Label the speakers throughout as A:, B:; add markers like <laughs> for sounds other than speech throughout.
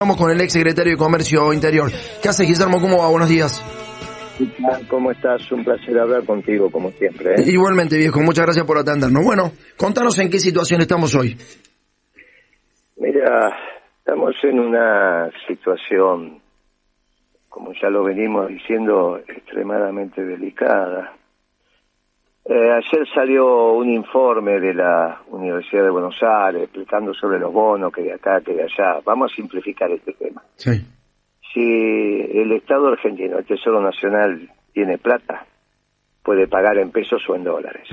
A: Vamos con el ex secretario de Comercio Interior. ¿Qué hace Guillermo? ¿Cómo va? Buenos días.
B: ¿Cómo estás? Un placer hablar contigo, como siempre. ¿eh?
A: Igualmente, viejo. Muchas gracias por atendernos. Bueno, contanos en qué situación estamos hoy.
B: Mira, estamos en una situación, como ya lo venimos diciendo, extremadamente delicada. Eh, ayer salió un informe de la Universidad de Buenos Aires explicando sobre los bonos que de acá, que de allá. Vamos a simplificar este tema.
A: Sí.
B: Si el Estado argentino, el Tesoro Nacional, tiene plata, puede pagar en pesos o en dólares.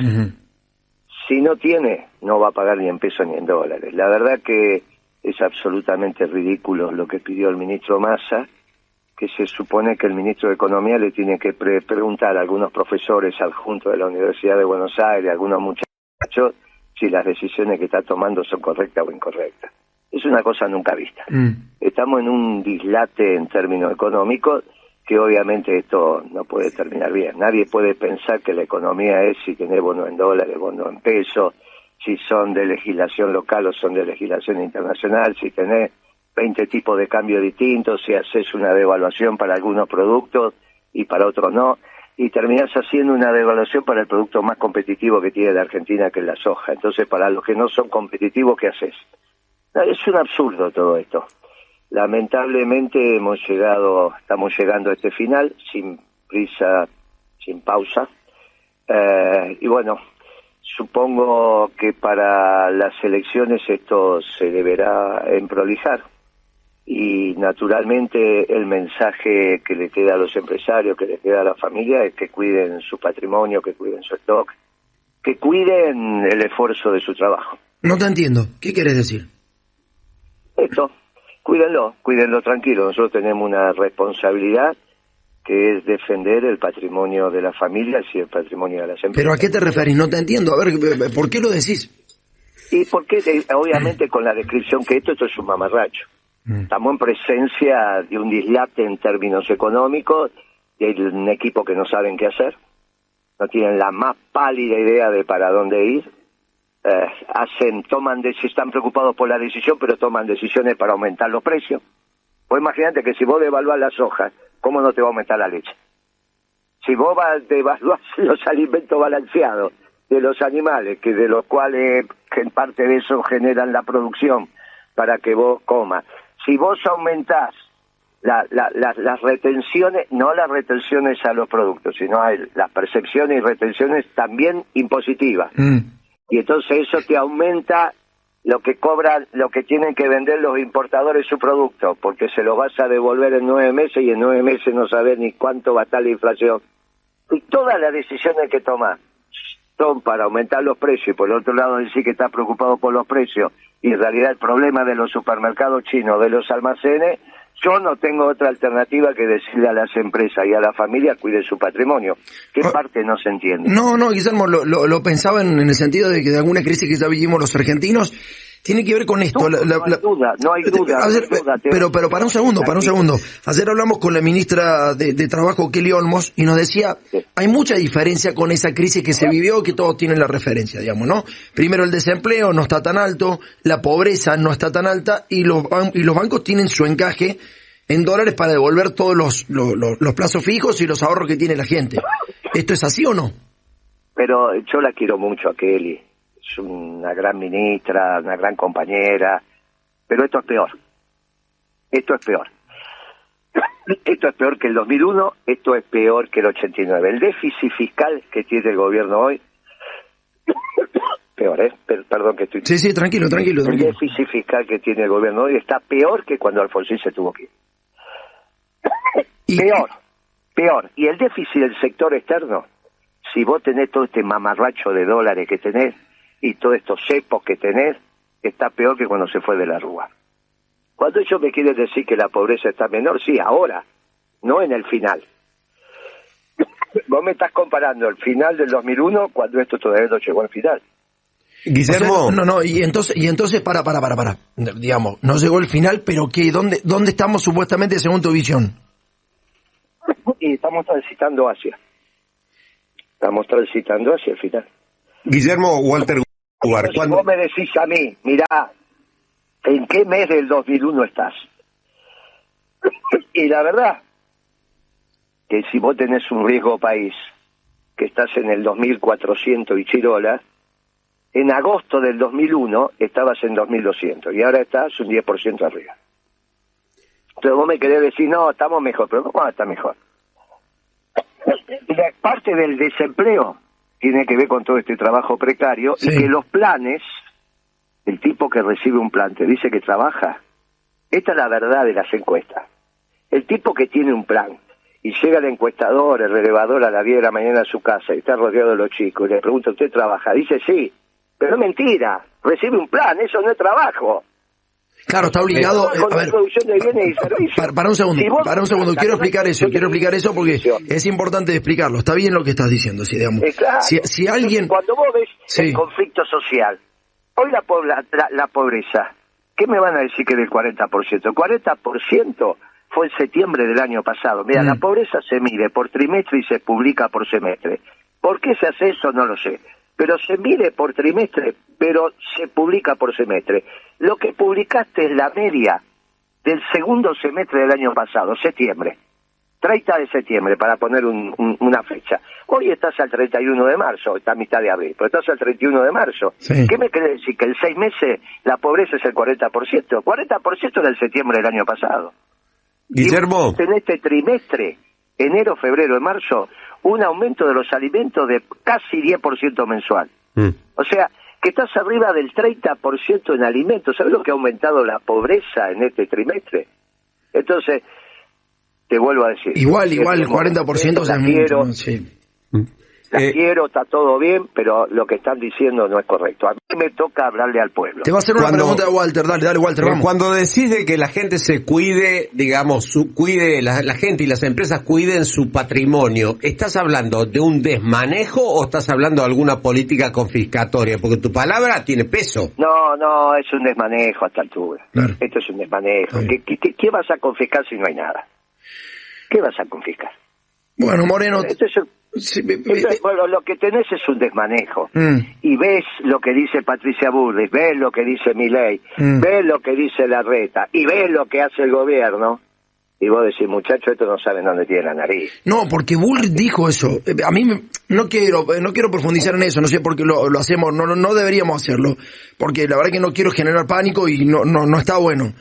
B: Si no tiene, no va a pagar ni en pesos ni en dólares. La verdad que es absolutamente ridículo lo que pidió el ministro Massa, que se supone que el ministro de Economía le tiene que pre- preguntar a algunos profesores adjuntos de la Universidad de Buenos Aires, a algunos muchachos, si las decisiones que está tomando son correctas o incorrectas. Es una cosa nunca vista.
A: Mm.
B: Estamos en un dislate en términos económicos que obviamente esto no puede terminar bien. Nadie puede pensar que la economía es si tenés bono en dólares, bono en pesos, si son de legislación local o son de legislación internacional, si tenés 20 tipos de cambio distintos, si haces una devaluación para algunos productos y para otros no, y terminás haciendo una devaluación para el producto más competitivo que tiene la Argentina, que es la soja. Entonces, para los que no son competitivos, ¿qué haces? Es un absurdo todo esto. Lamentablemente hemos llegado, estamos llegando a este final sin prisa, sin pausa. Eh, y bueno, supongo que para las elecciones esto se deberá emprolijar. Y naturalmente el mensaje que le queda a los empresarios, que le queda a la familia, es que cuiden su patrimonio, que cuiden su stock, que cuiden el esfuerzo de su trabajo.
A: No te entiendo. ¿Qué quieres decir?
B: Esto, cuídenlo, cuídenlo tranquilo. Nosotros tenemos una responsabilidad que es defender el patrimonio de las familias y el patrimonio de las empresas.
A: ¿Pero a qué te referís? No te entiendo. A ver, ¿por qué lo decís?
B: Y porque, eh, obviamente, con la descripción que esto, esto es un mamarracho.
A: Mm.
B: Estamos en presencia de un dislate en términos económicos, de un equipo que no saben qué hacer, no tienen la más pálida idea de para dónde ir, eh, hacen, toman, están preocupados por la decisión, pero toman decisiones para aumentar los precios. Pues imagínate que si vos devaluás las hojas, ¿cómo no te va a aumentar la leche? Si vos devaluás <laughs> los alimentos balanceados de los animales, que de los cuales en parte de eso generan la producción para que vos comas, si vos aumentás la- la- la- las retenciones, no las retenciones a los productos, sino a el- las percepciones y retenciones también impositivas,
A: Mm.
B: y entonces eso te aumenta lo que cobran, lo que tienen que vender los importadores su producto, porque se lo vas a devolver en nueve meses y en nueve meses no sabes ni cuánto va a estar la inflación. Y todas las decisiones que tomas son para aumentar los precios y por el otro lado decir que estás preocupado por los precios y en realidad el problema de los supermercados chinos, de los almacenes, yo no tengo otra alternativa que decirle a las empresas y a la familia cuiden su patrimonio. ¿Qué
A: Ah.
B: parte no se entiende?
A: No, no, Guillermo, lo, lo, lo pensaba en, en el sentido de que de alguna crisis que ya vivimos los argentinos tiene que ver con esto. la- la-
B: no hay duda, no hay duda. No hay
A: pero, pero para un segundo, para un segundo. Ayer hablamos con la ministra de, de Trabajo, Kelly Olmos, y nos decía, hay mucha diferencia con esa crisis que se vivió, que todos tienen la referencia, digamos, ¿no? Primero el desempleo no está tan alto, la pobreza no está tan alta, y los, y los bancos tienen su encaje en dólares para devolver todos los, los, los- los plazos fijos y los ahorros que tiene la gente. ¿Esto es así o no?
B: Pero yo la quiero mucho a Kelly. Es una gran ministra, una gran compañera. Pero esto es peor. Esto es peor. <coughs> Esto es peor que el 2001, esto es peor que el 89. El déficit fiscal que tiene el gobierno hoy, <coughs> peor, ¿eh? Per- perdón que estoy...
A: Sí, sí, tranquilo, tranquilo,
B: El
A: tranquilo.
B: déficit fiscal que tiene el gobierno hoy está peor que cuando Alfonsín se tuvo que ir. <coughs> Peor, peor. Y el déficit del sector externo, si vos tenés todo este mamarracho de dólares que tenés y todos estos cepos que tenés, está peor que cuando se fue de la Rúa. Cuando ellos me quieren decir que la pobreza está menor, sí, ahora, no en el final. <coughs> Vos me estás comparando el final del 2001 cuando esto todavía no llegó al final.
C: Guillermo,
A: O sea, no, no, y entonces, y entonces, para, para, para, para. Digamos, no llegó el final, pero ¿qué? ¿Dónde, dónde estamos supuestamente según tu visión?
B: Y estamos transitando hacia. Estamos transitando hacia el final.
C: Guillermo Walter
B: Si
C: cuando
B: vos me decís a mí, mirá, ¿en qué mes del 2001 estás? Y la verdad, que si vos tenés un riesgo país, que estás en el 2400 y chirola, en agosto del 2001 estabas en 2200 y ahora estás un 10% arriba. Entonces vos me querés decir, no, estamos mejor, pero ¿cómo está mejor? La parte del desempleo tiene que ver con todo este trabajo precario
A: Sí.
B: y que los planes, el tipo que recibe un plan te dice que trabaja. Esta es la verdad de las encuestas. El tipo que tiene un plan y llega el encuestador, el relevador a las 10 de la mañana a su casa y está rodeado de los chicos y le pregunta, ¿usted trabaja? Dice sí, pero es mentira, recibe un plan, eso no es trabajo.
A: Claro, está obligado. eh, a ver,
B: producción de bienes y servicios.
A: para, para un segundo,
B: Si vos-
A: para un segundo, quiero explicar eso, quiero explicar eso porque es importante explicarlo. Está bien lo que estás diciendo, si digamos.
B: Eh, claro.
A: Si, si alguien,
B: Cuando vos ves
A: Sí.
B: el conflicto social, hoy la, la, la- la pobreza, ¿qué me van a decir que del 40%? El 40% fue en septiembre del año pasado. Mira,
A: Mm.
B: la pobreza se mide por trimestre y se publica por semestre. ¿Por qué se hace eso? No lo sé. Pero se mide por trimestre, pero se publica por semestre. Lo que publicaste es la media del segundo semestre del año pasado, septiembre. 30 de septiembre, para poner un- un- una fecha. Hoy estás al 31 de marzo, está a mitad de abril, pero estás al 31 de marzo.
A: Sí.
B: ¿Qué me quiere decir? Que en seis meses la pobreza es el 40%. 40% era el septiembre del año pasado.
C: Guillermo,
B: Y en este trimestre, enero, febrero y marzo, un aumento de los alimentos de casi 10% mensual.
C: mm,
B: O sea, que estás arriba del 30% en alimentos. ¿Sabes lo que ha aumentado la pobreza en este trimestre? Entonces, te vuelvo a decir.
A: igual, igual, el
B: Tenemos
A: 40%
B: respeto,
A: es
B: la
A: mucho. Sí.
B: La
C: Eh,
B: quiero, está todo bien, pero lo que están diciendo no es correcto. A mí me toca hablarle al pueblo.
A: Te va a hacer una
C: Cuando-
A: pregunta Walter, dale, dale, Walter,
C: eh,
A: vamos.
C: cuando decís de que la gente se cuide, digamos, su, cuide, la, la gente y las empresas cuiden su patrimonio, ¿estás hablando de un desmanejo o estás hablando de alguna política confiscatoria? Porque tu palabra tiene peso.
B: No, no, es un desmanejo a esta altura.
A: Claro.
B: Esto es un desmanejo. ¿Qué, qué, qué vas a confiscar si no hay nada? ¿Qué vas a confiscar?
A: Bueno, Moreno,
B: Esto es un-
A: sí, me- me-
B: esto es- bueno, lo que tenés es un desmanejo.
A: Mm.
B: y ves lo que dice Patricia Burris, ves lo que dice Milei,
A: Mm.
B: ves lo que dice Larreta y ves lo que hace el gobierno, y vos decís, muchacho, esto no saben dónde tiene la nariz.
A: No, porque Bullrich dijo eso. A mí me- no quiero no quiero profundizar en eso, no sé por qué lo, lo hacemos, no, no, no deberíamos hacerlo, porque la verdad que no quiero generar pánico y no, no, no está bueno.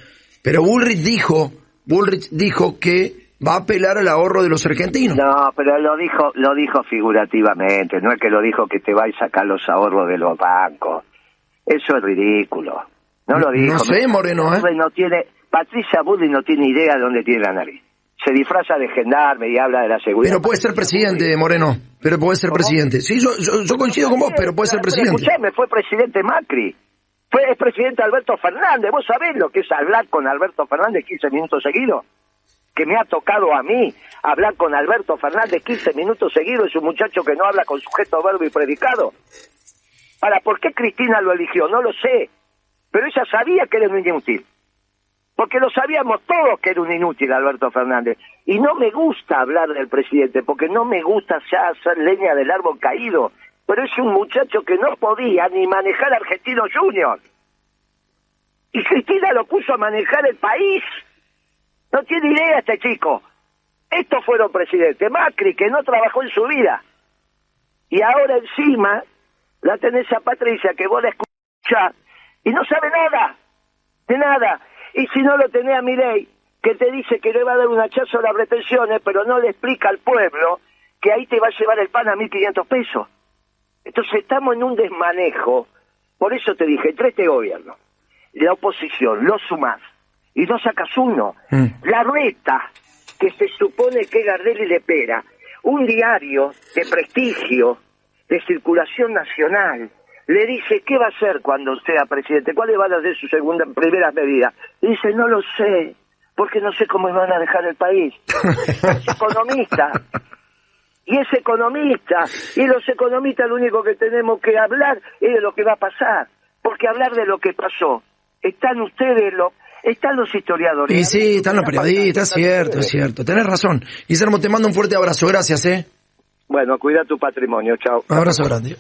A: Pero Bullrich dijo, Bullrich dijo que va a apelar al ahorro de los argentinos.
B: No, pero lo dijo, lo dijo figurativamente, no es que lo dijo que te va a sacar los ahorros de los bancos. Eso es ridículo. No lo dijo.
A: No sé, Moreno, ¿eh?
B: No tiene, Patricia Burris no tiene idea de dónde tiene la nariz. Se disfraza de gendarme y habla de la seguridad.
A: Pero puede ser presidente, Moreno. Pero puede ser
B: ¿Cómo?
A: presidente. Sí, yo, yo, yo coincido con vos, pero puede ser presidente.
B: Escuchame, fue presidente Macri. Fue es presidente Alberto Fernández. ¿Vos sabés lo que es hablar con Alberto Fernández 15 minutos seguidos? Que me ha tocado a mí hablar con Alberto Fernández 15 minutos seguidos. Es un muchacho que no habla con sujeto, verbo y predicado. Ahora, ¿por qué Cristina lo eligió? No lo sé. Pero ella sabía que era un inútil. Porque lo sabíamos todos que era un inútil Alberto Fernández. Y no me gusta hablar del presidente, porque no me gusta ya hacer leña del árbol caído. Pero es un muchacho que no podía ni manejar Argentino Junior. Y Cristina lo puso a manejar el país. No tiene idea este chico. Estos fueron presidentes. Macri, que no trabajó en su vida. Y ahora encima la tenés a Patricia, que vos la escuchás, y no sabe nada. De nada. Y si no lo tenés a Milei, que te dice que le va a dar un hachazo a las retenciones, pero no le explica al pueblo que ahí te va a llevar el pan a 1.500 pesos. Entonces estamos en un desmanejo. Por eso te dije, entre este gobierno, la oposición, lo sumás, y no sacas uno.
A: Mm.
B: La reta, que se supone que Gardel le pera, un diario de prestigio, de circulación nacional, le dice, ¿qué va a hacer cuando sea presidente? ¿Cuáles van a ser sus segundas, primeras medidas? Y dice, no lo sé, porque no sé cómo van a dejar el país. <laughs> es economista. Y es economista. Y los economistas lo único que tenemos que hablar es de lo que va a pasar. Porque hablar de lo que pasó, están ustedes, lo, están los historiadores.
A: Y sí, están los periodistas, es cierto, es cierto. Tenés razón. Guillermo, te mando un fuerte abrazo. Gracias, ¿eh?
B: Bueno, cuida tu patrimonio. Chao.
A: Un abrazo grande.